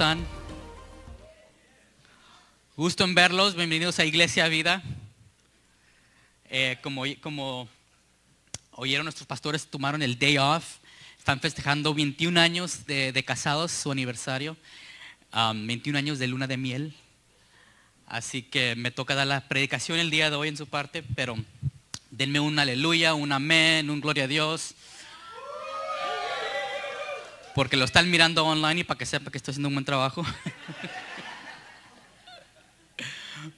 están? Gusto en verlos, bienvenidos a Iglesia Vida. Eh, como, oyeron nuestros pastores, tomaron el day off. Están festejando 21 años de, casados, su aniversario. 21 um, años de luna de miel. Así que me toca dar la predicación el día de hoy en su parte, pero denme un aleluya, un amén, un gloria a Dios porque lo están mirando online y para que sepa que estoy haciendo un buen trabajo.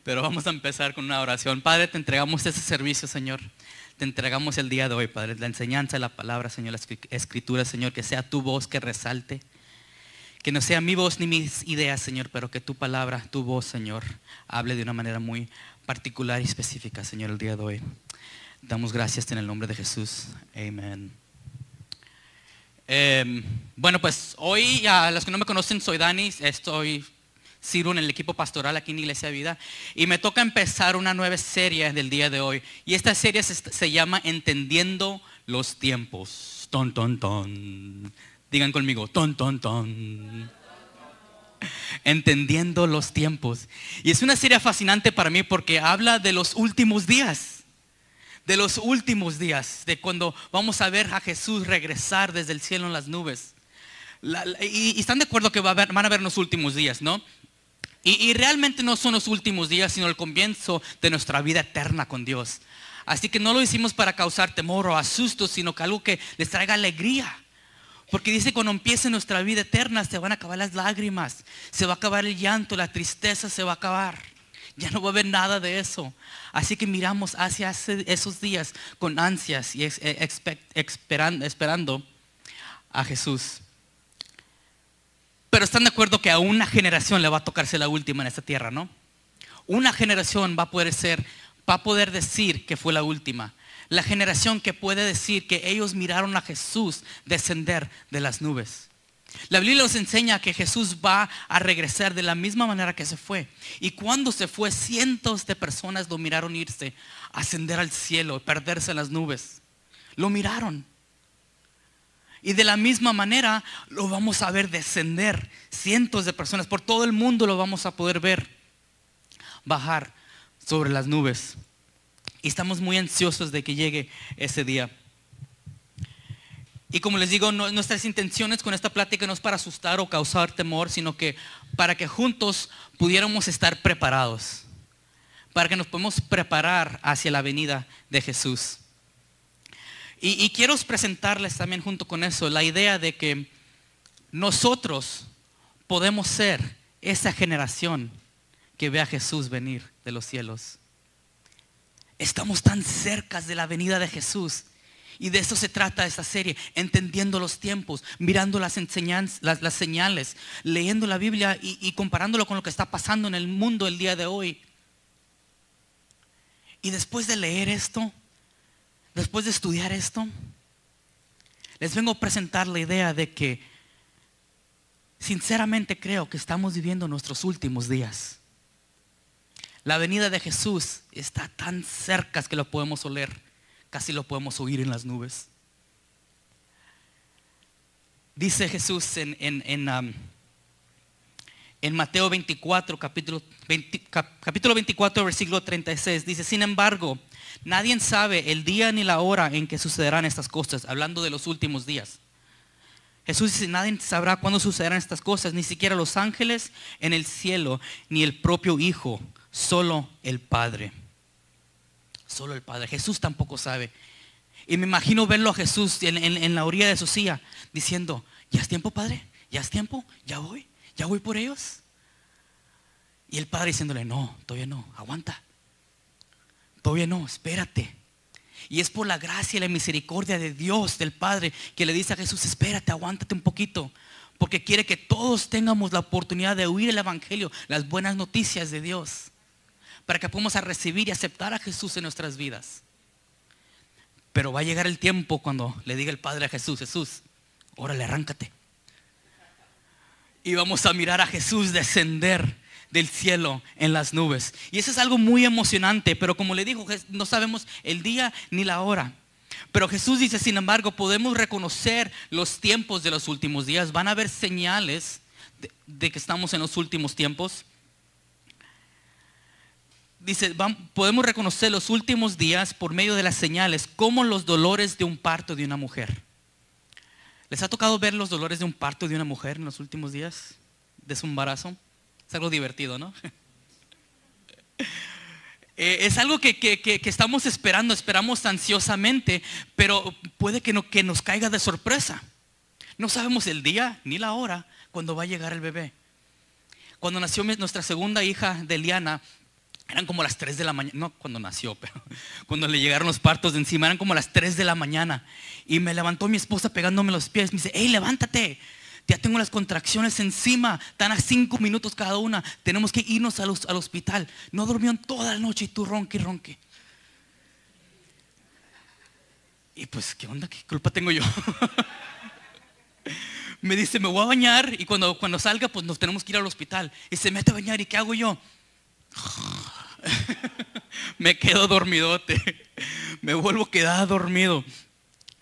Pero vamos a empezar con una oración. Padre, te entregamos ese servicio, Señor. Te entregamos el día de hoy, Padre, la enseñanza de la palabra, Señor, la escritura, Señor, que sea tu voz que resalte. Que no sea mi voz ni mis ideas, Señor, pero que tu palabra, tu voz, Señor, hable de una manera muy particular y específica, Señor, el día de hoy. Damos gracias en el nombre de Jesús. Amén. Em, bueno, pues hoy, a los que no me conocen, soy Dani, estoy sirvo en el equipo pastoral aquí en Iglesia Vida y me toca empezar una nueva serie del día de hoy. Y esta serie se, llama Entendiendo los tiempos. Ton, ton, ton. Digan conmigo, ton, ton, ton. Entendiendo los tiempos. Y es una serie fascinante para mí porque habla de los últimos días de los últimos días, de cuando vamos a ver a Jesús regresar desde el cielo en las nubes. y, están de acuerdo que van a ver los últimos días, ¿no? Y, realmente no son los últimos días, sino el comienzo de nuestra vida eterna con Dios. Así que no lo hicimos para causar temor o asusto, sino que algo que les traiga alegría. Porque dice cuando empiece nuestra vida eterna se van a acabar las lágrimas, se va a acabar el llanto, la tristeza se va a acabar. Ya no va a haber nada de eso. Así que miramos hacia esos días con ansias y eh, esperando a Jesús. Pero están de acuerdo que a una generación le va a tocarse la última en esta tierra, ¿no? Una generación va a poder ser, va a poder decir que fue la última. La generación que puede decir que ellos miraron a Jesús descender de las nubes. La Biblia nos enseña que Jesús va a regresar de la misma manera que se fue. Y cuando se fue, cientos de personas lo miraron irse, ascender al cielo, perderse en las nubes. Lo miraron. Y de la misma manera lo vamos a ver descender. Cientos de personas por todo el mundo lo vamos a poder ver bajar sobre las nubes. Y estamos muy ansiosos de que llegue ese día. Y como les digo, nuestras intenciones con esta plática no es para asustar o causar temor, sino que para que juntos pudiéramos estar preparados, para que nos podamos preparar hacia la venida de Jesús. Y, y quiero presentarles también junto con eso la idea de que nosotros podemos ser esa generación que ve a Jesús venir de los cielos. Estamos tan cerca de la venida de Jesús y de eso se trata esta serie, entendiendo los tiempos, mirando las enseñanzas, las, señales, leyendo la Biblia y, y comparándolo con lo que está pasando en el mundo el día de hoy. Y después de leer esto, después de estudiar esto, les vengo a presentar la idea de que sinceramente creo que estamos viviendo nuestros últimos días. La venida de Jesús está tan cerca que lo podemos oler casi lo podemos oír en las nubes. Dice Jesús en, en, um, Mateo 24, capítulo, capítulo 24, versículo 36, dice, sin embargo, nadie sabe el día ni la hora en que sucederán estas cosas, hablando de los últimos días. Jesús dice, nadie sabrá cuándo sucederán estas cosas, ni siquiera los ángeles en el cielo, ni el propio Hijo, solo el Padre. Solo el Padre. Jesús tampoco sabe. Y me imagino verlo a Jesús en, la orilla de su silla diciendo, ya es tiempo, Padre, ya es tiempo, ya voy, ya voy por ellos. Y el Padre diciéndole, no, todavía no, aguanta. Todavía no, espérate. Y es por la gracia y la misericordia de Dios, del Padre, que le dice a Jesús, espérate, aguántate un poquito. Porque quiere que todos tengamos la oportunidad de oír el Evangelio, las buenas noticias de Dios para que podamos recibir y aceptar a Jesús en nuestras vidas. Pero va a llegar el tiempo cuando le diga el Padre a Jesús, Jesús, órale, arráncate. Y vamos a mirar a Jesús descender del cielo en las nubes. Y eso es algo muy emocionante, pero como le dijo, no sabemos el día ni la hora. Pero Jesús dice, sin embargo, podemos reconocer los tiempos de los últimos días. Van a haber señales de, de que estamos en los últimos tiempos. Dice, podemos reconocer los últimos días por medio de las señales, como los dolores de un parto de una mujer. ¿Les ha tocado ver los dolores de un parto de una mujer en los últimos días de su embarazo? Es algo divertido, ¿no? Eh, es algo que, que- que- que estamos esperando, esperamos ansiosamente, pero puede que, no, que nos caiga de sorpresa. No sabemos el día ni la hora cuando va a llegar el bebé. Cuando nació nuestra segunda hija de Liana, eran como las 3 de la mañana, no cuando nació, pero cuando le llegaron los partos de encima, eran como las 3 de la mañana. Y me levantó mi esposa pegándome los pies. Me dice, hey, levántate. Ya tengo las contracciones encima. Están a 5 minutos cada una. Tenemos que irnos al, al hospital. No durmieron toda la noche y tú ronque ronque. Y pues, ¿qué onda? ¿Qué culpa tengo yo? me dice, me voy a bañar y cuando, cuando salga, pues nos tenemos que ir al hospital. Y se mete a bañar y ¿qué hago yo? me quedo dormidote. Me vuelvo a quedar dormido.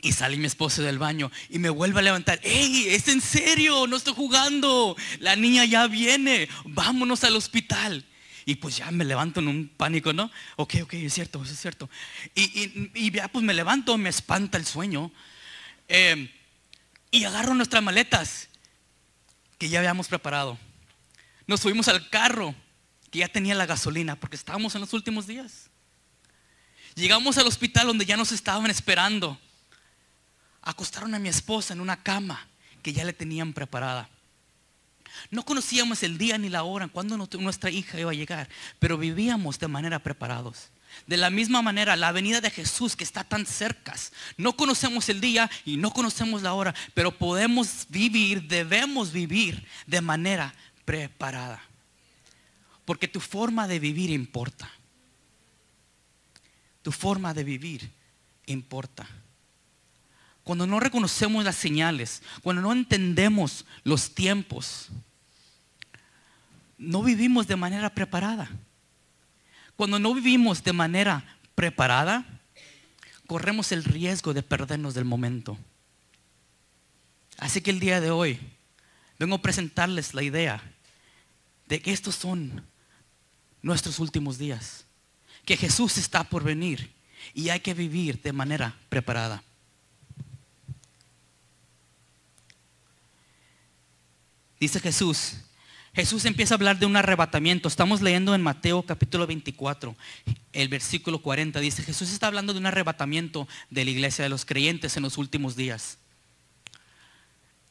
Y sale mi esposo del baño y me vuelve a levantar. ¡Ey! ¿Es en serio? No estoy jugando. La niña ya viene. Vámonos al hospital. Y pues ya me levanto en un pánico, ¿no? Ok, ok, es cierto, es cierto. Y, ya pues me levanto, me espanta el sueño. Eh, y agarro nuestras maletas que ya habíamos preparado. Nos subimos al carro que ya tenía la gasolina porque estábamos en los últimos días. Llegamos al hospital donde ya nos estaban esperando. Acostaron a mi esposa en una cama que ya le tenían preparada. No conocíamos el día ni la hora cuando nuestra hija iba a llegar, pero vivíamos de manera preparados. De la misma manera, la venida de Jesús que está tan cerca, no conocemos el día y no conocemos la hora, pero podemos vivir, debemos vivir de manera preparada. Porque tu forma de vivir importa. Tu forma de vivir importa. Cuando no reconocemos las señales, cuando no entendemos los tiempos, no vivimos de manera preparada. Cuando no vivimos de manera preparada, corremos el riesgo de perdernos del momento. Así que el día de hoy vengo a presentarles la idea de que estos son nuestros últimos días, que Jesús está por venir y hay que vivir de manera preparada. Dice Jesús, Jesús empieza a hablar de un arrebatamiento. Estamos leyendo en Mateo capítulo 24, el versículo 40. Dice, Jesús está hablando de un arrebatamiento de la iglesia de los creyentes en los últimos días.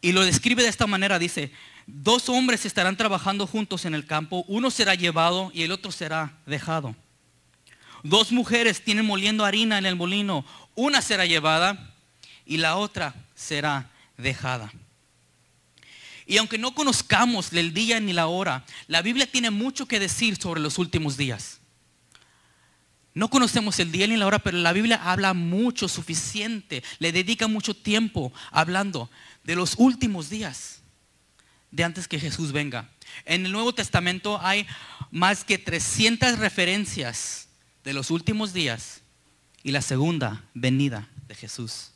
Y lo describe de esta manera, dice, dos hombres estarán trabajando juntos en el campo, uno será llevado y el otro será dejado. Dos mujeres tienen moliendo harina en el molino, una será llevada y la otra será dejada. Y aunque no conozcamos el día ni la hora, la Biblia tiene mucho que decir sobre los últimos días. No conocemos el día ni la hora, pero la Biblia habla mucho, suficiente, le dedica mucho tiempo hablando de los últimos días, de antes que Jesús venga. En el Nuevo Testamento hay más que 300 referencias de los últimos días y la segunda venida de Jesús.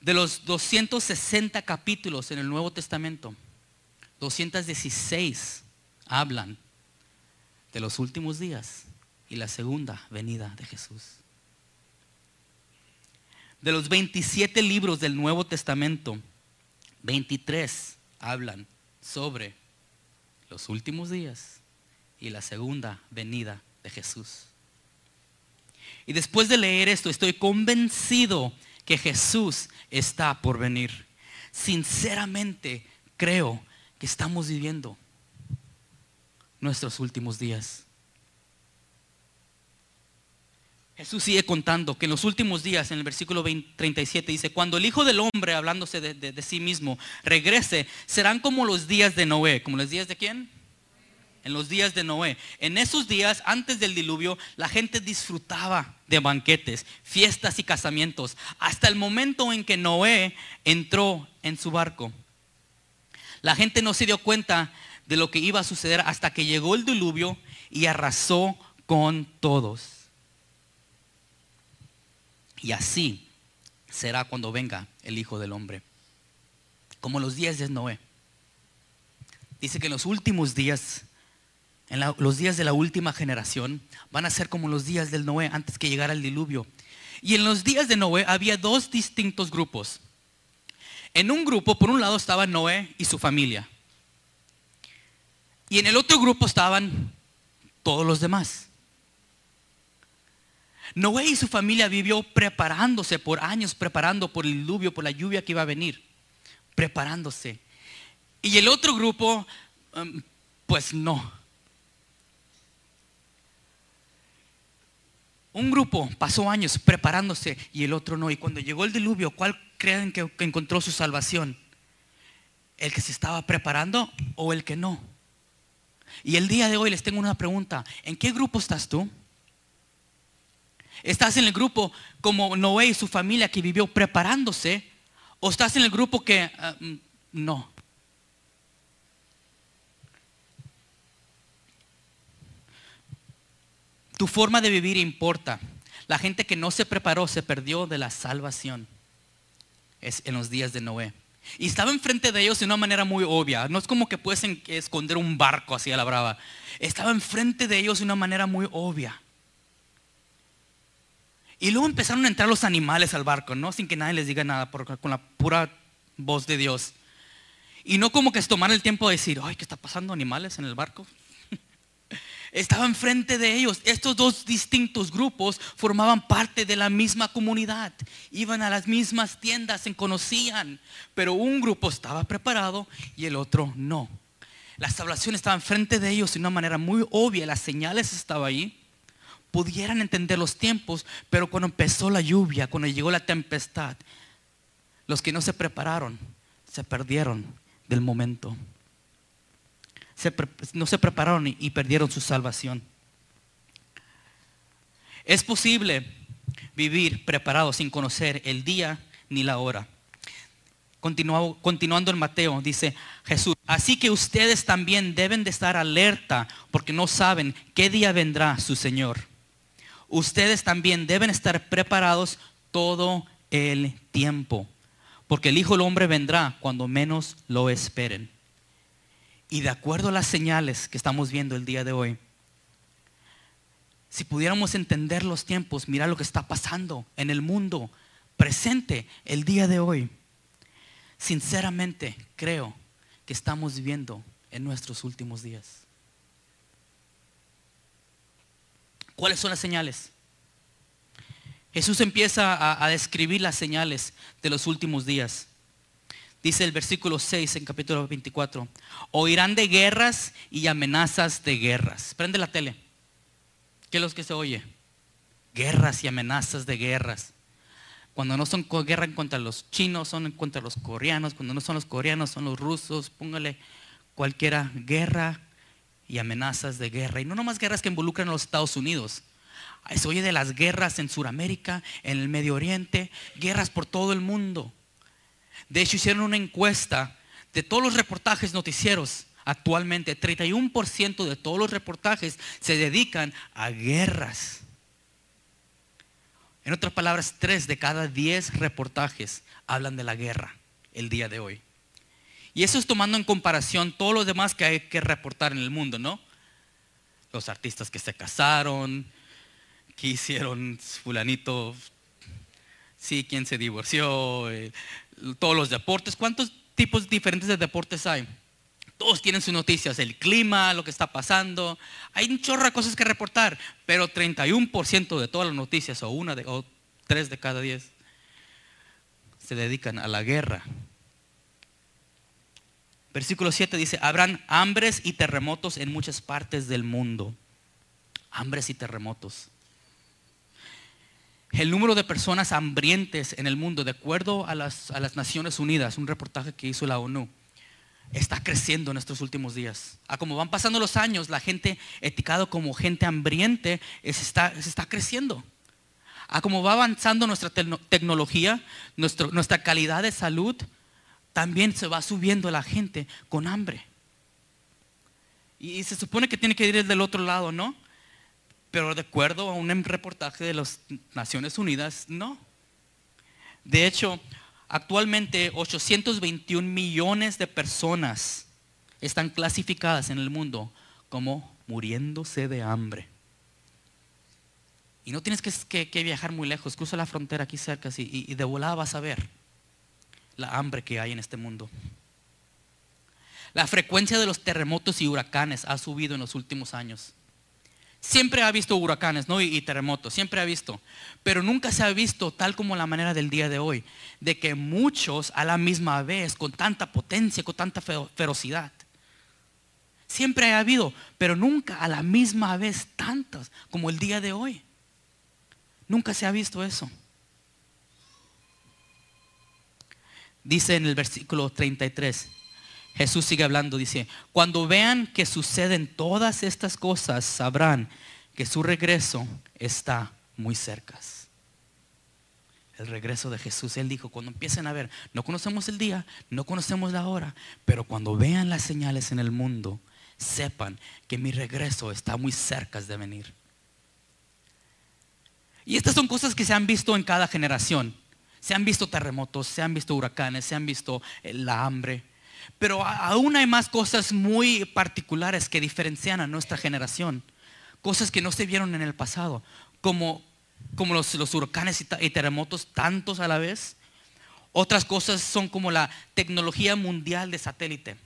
De los 260 capítulos en el Nuevo Testamento, 216 hablan de los últimos días y la segunda venida de Jesús. De los 27 libros del Nuevo Testamento, 23 hablan sobre los últimos días y la segunda venida de Jesús. Y después de leer esto, estoy convencido que Jesús está por venir. Sinceramente creo que estamos viviendo nuestros últimos días. Jesús sigue contando que en los últimos días, en el versículo 20, 37, dice, cuando el Hijo del Hombre, hablándose de, de, de sí mismo, regrese, serán como los días de Noé. ¿Como los días de quién? En los días de Noé. En esos días, antes del diluvio, la gente disfrutaba de banquetes, fiestas y casamientos, hasta el momento en que Noé entró en su barco. La gente no se dio cuenta de lo que iba a suceder hasta que llegó el diluvio y arrasó con todos. Y así será cuando venga el Hijo del Hombre. Como los días de Noé. dice que en los últimos días, en los días de la última generación, van a ser como los días del Noé antes que llegara el diluvio. Y en los días de Noé había dos distintos grupos. En un grupo, por un lado, estaba Noé y su familia. Y en el otro grupo estaban todos los demás. Noé y su familia vivió preparándose por años, preparando por el diluvio, por la lluvia que iba a venir, preparándose. Y el otro grupo, um, pues no. Un grupo pasó años preparándose y el otro no. Y cuando llegó el diluvio, ¿cuál creen que encontró su salvación? ¿El que se estaba preparando o el que no? Y el día de hoy les tengo una pregunta. ¿En qué grupo estás tú? ¿Estás en el grupo como Noé y su familia que vivió preparándose? ¿O estás en el grupo que ah, mm, no? Tu forma de vivir importa. La gente que no se preparó se perdió de la salvación. Es en los días de Noé. Y estaba enfrente de ellos de una manera muy obvia. No es como que pueden esconder un barco así a la brava. Estaba enfrente de ellos de una manera muy obvia. Y luego empezaron a entrar los animales al barco, ¿no? Sin que nadie les diga nada, con la pura voz de Dios. Y no como que se tomaran el tiempo de decir, ay, ¿qué está pasando animales en el barco? Estaba enfrente de ellos. Estos dos distintos grupos formaban parte de la misma comunidad. Iban a las mismas tiendas, se conocían. Pero un grupo estaba preparado y el otro no. La salvación estaba enfrente de ellos de una manera muy obvia. Las señales estaban ahí. Pudieran entender los tiempos, pero cuando empezó la lluvia, cuando llegó la tempestad, los que no se prepararon se perdieron del momento no se prepararon y, perdieron su salvación. Es posible vivir preparado sin conocer el día ni la hora. Continuando en Mateo, dice Jesús, así que ustedes también deben de estar alerta porque no saben qué día vendrá su Señor. Ustedes también deben estar preparados todo el tiempo, porque el Hijo del Hombre vendrá cuando menos lo esperen. Y de acuerdo a las señales que estamos viendo el día de hoy, si pudiéramos entender los tiempos, mirar lo que está pasando en el mundo presente el día de hoy, sinceramente creo que estamos viviendo en nuestros últimos días. ¿Cuáles son las señales? Jesús empieza a, describir las señales de los últimos días. Dice el versículo 6 en capítulo 24, oirán de guerras y amenazas de guerras. Prende la tele. ¿Qué es lo que se oye? Guerras y amenazas de guerras. Cuando no son guerra contra los chinos, son contra los coreanos. Cuando no son los coreanos, son los rusos. Póngale cualquiera guerra y amenazas de guerra. Y no nomás guerras que involucran a los Estados Unidos. Se oye de las guerras en Sudamérica, en el Medio Oriente, guerras por todo el mundo. De hecho, hicieron una encuesta de todos los reportajes noticieros actualmente. 31% de todos los reportajes se dedican a guerras. En otras palabras, 3 de cada 10 reportajes hablan de la guerra el día de hoy. Y eso es tomando en comparación todo lo demás que hay que reportar en el mundo, ¿no? Los artistas que se casaron, que hicieron fulanito, sí, quién se divorció, eh, todos los deportes. ¿Cuántos tipos diferentes de deportes hay? Todos tienen sus noticias, el clima, lo que está pasando. Hay un chorro de cosas que reportar, pero 31% de todas las noticias, o una de, o tres de cada diez, se dedican a la guerra. Versículo 7 dice, habrán hambres y terremotos en muchas partes del mundo. Hambres y terremotos. El número de personas hambrientes en el mundo, de acuerdo a las, a las Naciones Unidas, un reportaje que hizo la ONU, está creciendo en estos últimos días. A como van pasando los años, la gente etiquetado como gente hambriente es- está, se está creciendo. A como va avanzando nuestra tecno- tecnología, nuestro- nuestra calidad de salud, también se va subiendo la gente con hambre. Y se supone que tiene que ir del otro lado, ¿no? Pero de acuerdo a un reportaje de las Naciones Unidas, no. De hecho, actualmente 821 millones de personas están clasificadas en el mundo como muriéndose de hambre. Y no tienes que, viajar muy lejos, cruza la frontera aquí cerca y, y de volada vas a ver la hambre que hay en este mundo. La frecuencia de los terremotos y huracanes ha subido en los últimos años. Siempre ha visto huracanes ¿no? y, terremotos, siempre ha visto. Pero nunca se ha visto tal como la manera del día de hoy, de que muchos a la misma vez, con tanta potencia, con tanta ferocidad. Siempre ha habido, pero nunca a la misma vez tantas como el día de hoy. Nunca se ha visto eso. Dice en el versículo 33, Jesús sigue hablando, dice, cuando vean que suceden todas estas cosas, sabrán que su regreso está muy cerca. El regreso de Jesús, Él dijo, cuando empiecen a ver, no conocemos el día, no conocemos la hora, pero cuando vean las señales en el mundo, sepan que mi regreso está muy cerca de venir. Y estas son cosas que se han visto en cada generación. Se han visto terremotos, se han visto huracanes, se han visto eh, la hambre, pero aún hay más cosas muy particulares que diferencian a nuestra generación. Cosas que no se vieron en el pasado, como, como los, los huracanes y, terremotos tantos a la vez. Otras cosas son como la tecnología mundial de satélite,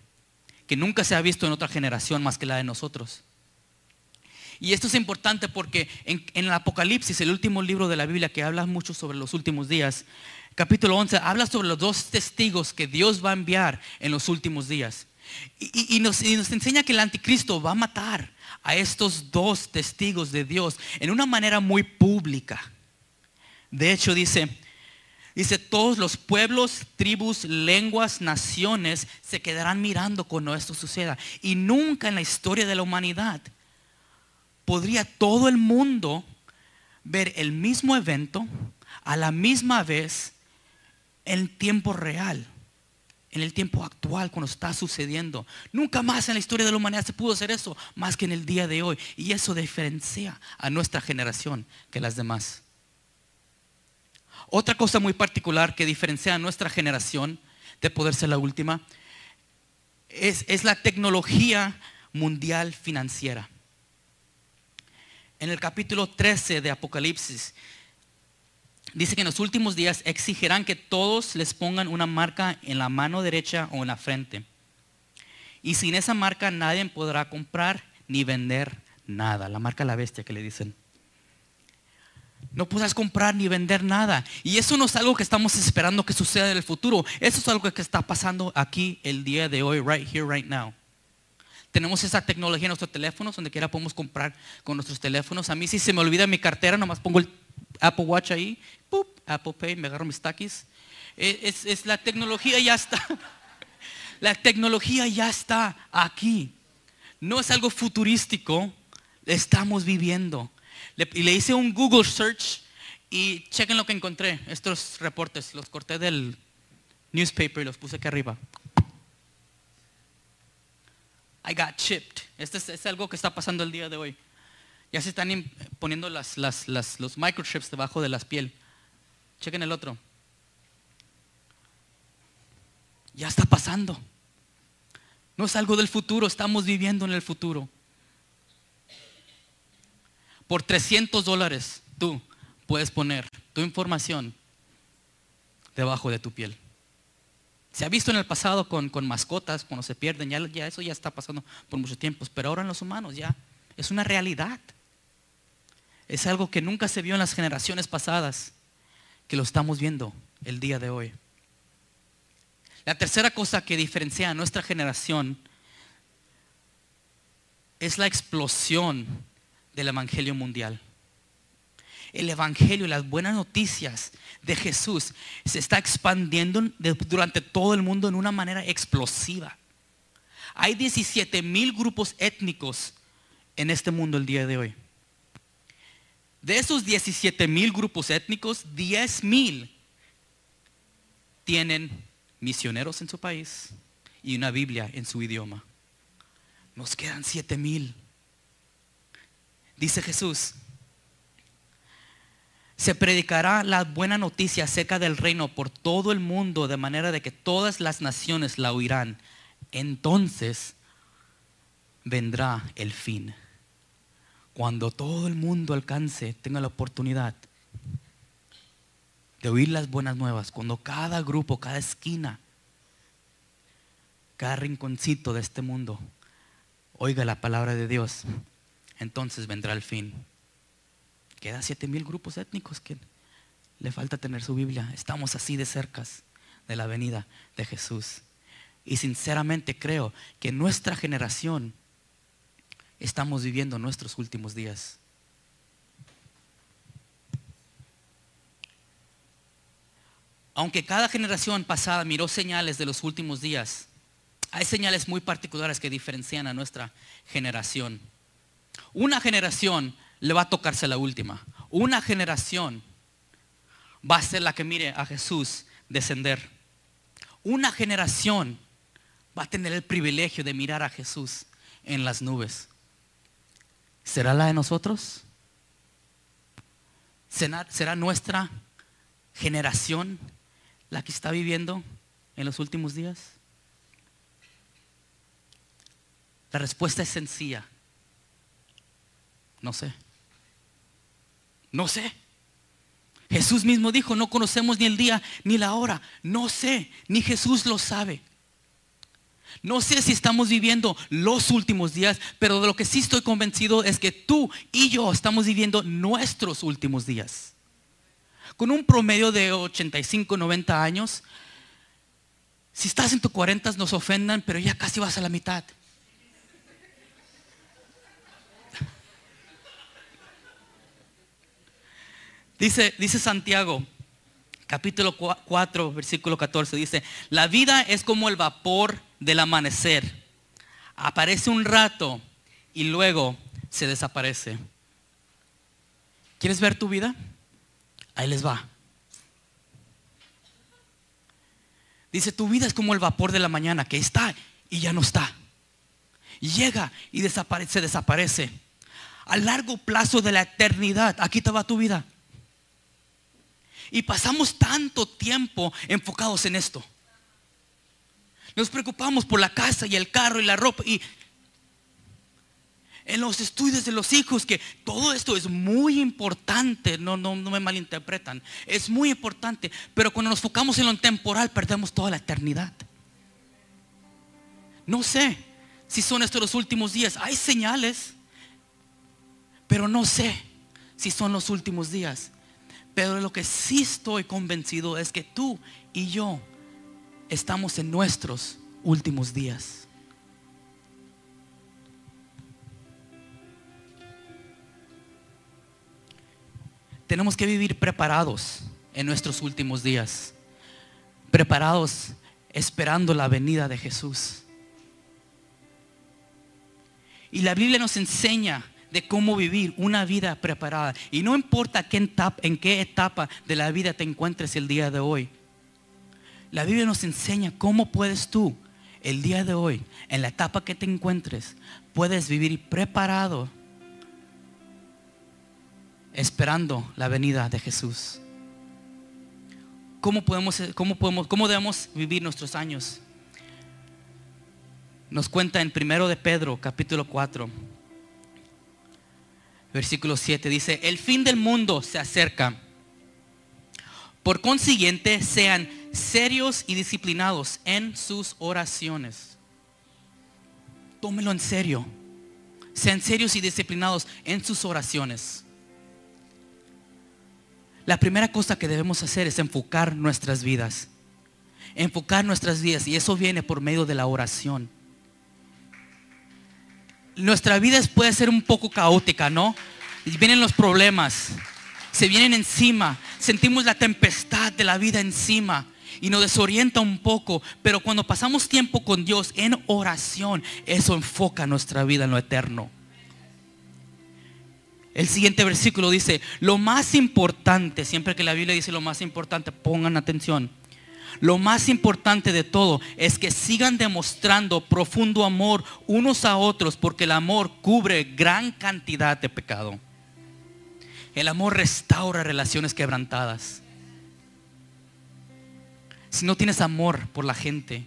que nunca se ha visto en otra generación más que la de nosotros. Y esto es importante porque en, el Apocalipsis, el último libro de la Biblia que habla mucho sobre los últimos días, capítulo 11 habla sobre los dos testigos que Dios va a enviar en los últimos días. Y, nos, enseña que el anticristo va a matar a estos dos testigos de Dios en una manera muy pública. De hecho, dice, dice, todos los pueblos, tribus, lenguas, naciones se quedarán mirando cuando esto suceda. Y nunca en la historia de la humanidad podría todo el mundo ver el mismo evento a la misma vez en tiempo real, en el tiempo actual, cuando está sucediendo. Nunca más en la historia de la humanidad se pudo hacer eso, más que en el día de hoy. Y eso diferencia a nuestra generación que las demás. Otra cosa muy particular que diferencia a nuestra generación de poder ser la última es, es la tecnología mundial financiera. En el capítulo 13 de Apocalipsis dice que en los últimos días exigirán que todos les pongan una marca en la mano derecha o en la frente. Y sin esa marca nadie podrá comprar ni vender nada. La marca la bestia que le dicen. No podrás comprar ni vender nada. Y eso no es algo que estamos esperando que suceda en el futuro. Eso es algo que está pasando aquí el día de hoy, right here, right now. Tenemos esa tecnología en nuestros teléfonos, donde quiera podemos comprar con nuestros teléfonos. A mí si se me olvida mi cartera, nomás pongo el Apple Watch ahí, Apple Pay, me agarro mis taquis. Es, es, la tecnología ya está. La tecnología ya está aquí. No es algo futurístico, estamos viviendo. y le hice un Google search y chequen lo que encontré. Estos reportes los corté del newspaper y los puse aquí arriba. I got chipped. Este es, es algo que está pasando el día de hoy. Ya se están poniendo las, los microchips debajo de la piel. Chequen el otro. Ya está pasando. No es algo del futuro, estamos viviendo en el futuro. Por 300 dólares tú puedes poner tu información debajo de tu piel. Se ha visto en el pasado con, mascotas, cuando se pierden, ya, ya eso ya está pasando por mucho tiempo, pero ahora en los humanos ya es una realidad. Es algo que nunca se vio en las generaciones pasadas, que lo estamos viendo el día de hoy. La tercera cosa que diferencia a nuestra generación es la explosión del Evangelio mundial. El Evangelio, las buenas noticias de Jesús se está expandiendo durante todo el mundo en una manera explosiva. Hay 17 mil grupos étnicos en este mundo el día de hoy. De esos 17 mil grupos étnicos, 10 mil tienen misioneros en su país y una Biblia en su idioma. Nos quedan 7 mil. Dice Jesús, se predicará la buena noticia acerca del reino por todo el mundo de manera de que todas las naciones la oirán. Entonces vendrá el fin. Cuando todo el mundo alcance, tenga la oportunidad de oír las buenas nuevas, cuando cada grupo, cada esquina, cada rinconcito de este mundo oiga la palabra de Dios, entonces vendrá el fin. Queda siete mil grupos étnicos que le falta tener su Biblia. Estamos así de cercas de la venida de Jesús. Y sinceramente creo que nuestra generación estamos viviendo nuestros últimos días. Aunque cada generación pasada miró señales de los últimos días, hay señales muy particulares que diferencian a nuestra generación. Una generación le va a tocarse la última. Una generación va a ser la que mire a Jesús descender. Una generación va a tener el privilegio de mirar a Jesús en las nubes. ¿Será la de nosotros? ¿Será, nuestra generación la que está viviendo en los últimos días? La respuesta es sencilla. No sé. No sé. Jesús mismo dijo, no conocemos ni el día ni la hora. No sé, ni Jesús lo sabe. No sé si estamos viviendo los últimos días, pero de lo que sí estoy convencido es que tú y yo estamos viviendo nuestros últimos días. Con un promedio de 85, 90 años, si estás en tus 40 nos ofendan, pero ya casi vas a la mitad. Dice, dice Santiago, capítulo 4, versículo 14, dice, la vida es como el vapor del amanecer. Aparece un rato y luego se desaparece. ¿Quieres ver tu vida? Ahí les va. Dice, tu vida es como el vapor de la mañana que está y ya no está. llega y desaparece, desaparece. A largo plazo de la eternidad, aquí te va tu vida. Y pasamos tanto tiempo enfocados en esto. Nos preocupamos por la casa y el carro y la ropa y en los estudios de los hijos que todo esto es muy importante, no, no, no me malinterpretan, es muy importante, pero cuando nos enfocamos en lo temporal perdemos toda la eternidad. No sé si son estos los últimos días, hay señales, pero no sé si son los últimos días. Pero lo que sí estoy convencido es que tú y yo estamos en nuestros últimos días. Tenemos que vivir preparados en nuestros últimos días. Preparados esperando la venida de Jesús. Y la Biblia nos enseña de cómo vivir una vida preparada. Y no importa qué etapa, en qué etapa de la vida te encuentres el día de hoy. La Biblia nos enseña cómo puedes tú, el día de hoy, en la etapa que te encuentres, puedes vivir preparado, esperando la venida de Jesús. ¿Cómo podemos, cómo podemos, cómo debemos vivir nuestros años? Nos cuenta en primero de Pedro, capítulo 4 versículo 7 dice, el fin del mundo se acerca. Por consiguiente, sean serios y disciplinados en sus oraciones. Tómelo en serio. Sean serios y disciplinados en sus oraciones. La primera cosa que debemos hacer es enfocar nuestras vidas. Enfocar nuestras vidas. Y eso viene por medio de la oración nuestra vida puede ser un poco caótica, ¿no? Vienen los problemas, se vienen encima, sentimos la tempestad de la vida encima y nos desorienta un poco, pero cuando pasamos tiempo con Dios en oración, eso enfoca nuestra vida en lo eterno. El siguiente versículo dice, lo más importante, siempre que la Biblia dice lo más importante, pongan atención lo más importante de todo es que sigan demostrando profundo amor unos a otros porque el amor cubre gran cantidad de pecado. El amor restaura relaciones quebrantadas. Si no tienes amor por la gente,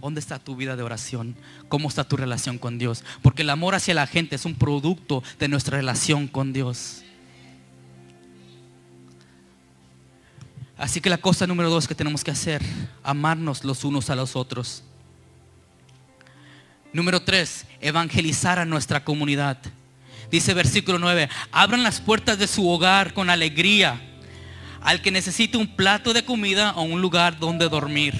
¿Dónde está tu vida de oración? ¿Cómo está tu relación con Dios? Porque el amor hacia la gente es un producto de nuestra relación con Dios. Así que la cosa número dos que tenemos que hacer, amarnos los unos a los otros. Número tres, evangelizar a nuestra comunidad. Dice versículo 9, abran las puertas de su hogar con alegría al que necesite un plato de comida o un lugar donde dormir.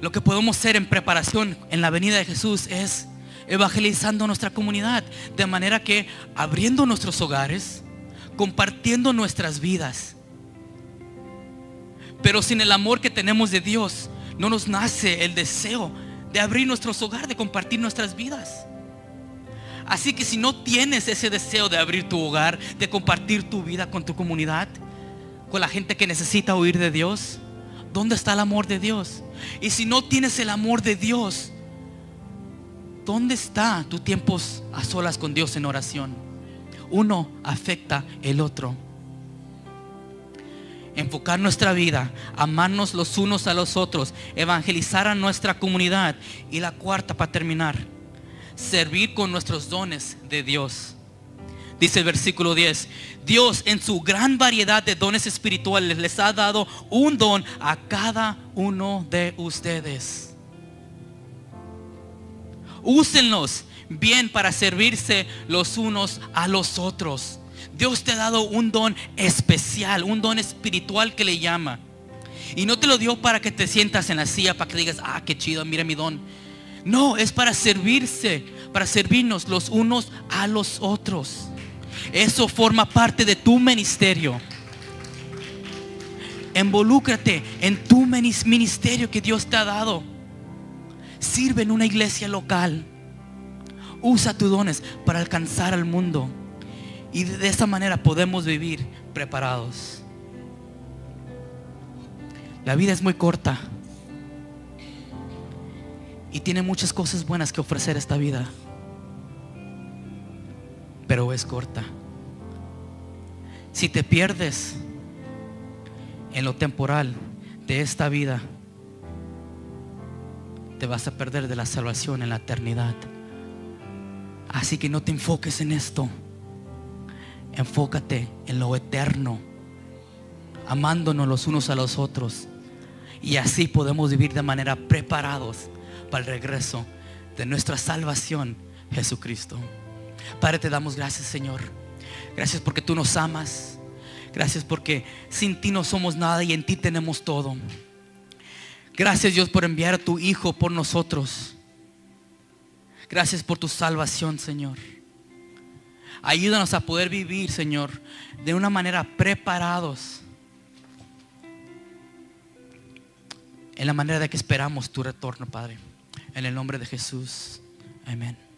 Lo que podemos hacer en preparación en la venida de Jesús es evangelizando nuestra comunidad, de manera que abriendo nuestros hogares, compartiendo nuestras vidas. Pero sin el amor que tenemos de Dios, no nos nace el deseo de abrir nuestros hogares, de compartir nuestras vidas. Así que si no tienes ese deseo de abrir tu hogar, de compartir tu vida con tu comunidad, con la gente que necesita oír de Dios, ¿dónde está el amor de Dios? Y si no tienes el amor de Dios, ¿dónde está tu tiempo a solas con Dios en oración? Uno afecta el otro. Enfocar nuestra vida, amarnos los unos a los otros, evangelizar a nuestra comunidad. Y la cuarta para terminar servir con nuestros dones de Dios. Dice el versículo 10, Dios en su gran variedad de dones espirituales les ha dado un don a cada uno de ustedes. Úsenlos bien para servirse los unos a los otros. Dios te ha dado un don especial, un don espiritual que le llama. Y no te lo dio para que te sientas en la silla, para que digas, ah, qué chido, mira mi don. No, es para servirse, para servirnos los unos a los otros. Eso forma parte de tu ministerio. Involúcrate en tu ministerio que Dios te ha dado. Sirve en una iglesia local. Usa tus dones para alcanzar al mundo. Y de esa manera podemos vivir preparados. La vida es muy corta y tiene muchas cosas buenas que ofrecer esta vida. Pero es corta. Si te pierdes en lo temporal de esta vida, te vas a perder de la salvación en la eternidad. Así que no te enfoques en esto. Enfócate en lo eterno, amándonos los unos a los otros. Y así podemos vivir de manera preparados para el regreso de nuestra salvación, Jesucristo. Padre, te damos gracias, Señor. Gracias porque tú nos amas. Gracias porque sin ti no somos nada y en ti tenemos todo. Gracias Dios por enviar a tu Hijo por nosotros. Gracias por tu salvación, Señor. Ayúdanos a poder vivir, Señor, de una manera preparados. En la manera de que esperamos tu retorno, Padre. En el nombre de Jesús. Amén.